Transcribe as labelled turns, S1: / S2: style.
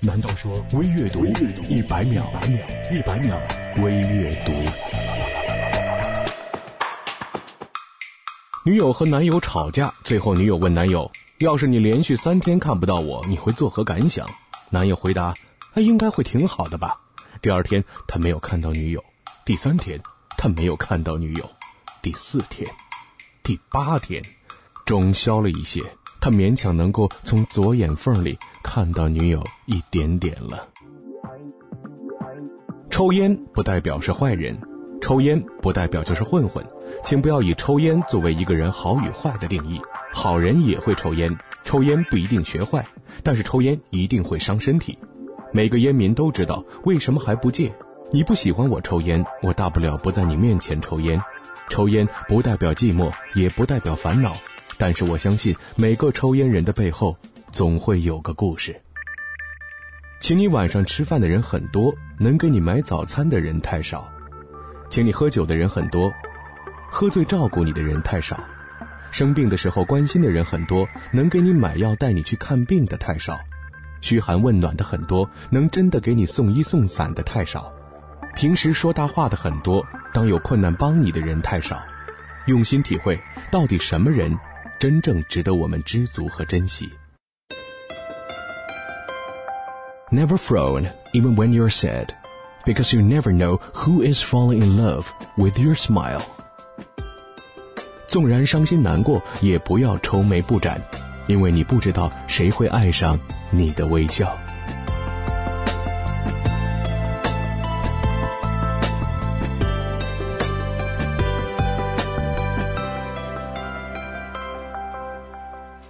S1: 难道说微阅读一百秒？一百秒微阅读。女友和男友吵架，最后女友问男友：“要是你连续三天看不到我，你会作何感想？”男友回答：“他应该会挺好的吧。”第二天他没有看到女友，第三天他没有看到女友，第四天、第八天，钟消了一些。他勉强能够从左眼缝里看到女友一点点了。抽烟不代表是坏人，抽烟不代表就是混混，请不要以抽烟作为一个人好与坏的定义。好人也会抽烟，抽烟不一定学坏，但是抽烟一定会伤身体。每个烟民都知道为什么还不戒。你不喜欢我抽烟，我大不了不在你面前抽烟。抽烟不代表寂寞，也不代表烦恼。但是我相信，每个抽烟人的背后，总会有个故事。请你晚上吃饭的人很多，能给你买早餐的人太少；请你喝酒的人很多，喝醉照顾你的人太少；生病的时候关心的人很多，能给你买药带你去看病的太少；嘘寒问暖的很多，能真的给你送衣送伞的太少；平时说大话的很多，当有困难帮你的人太少。用心体会，到底什么人？真正值得我们知足和珍惜。
S2: Never frown even when you're sad, because you never know who is falling in love with your smile.
S1: 纵然伤心难过，也不要愁眉不展，因为你不知道谁会爱上你的微笑。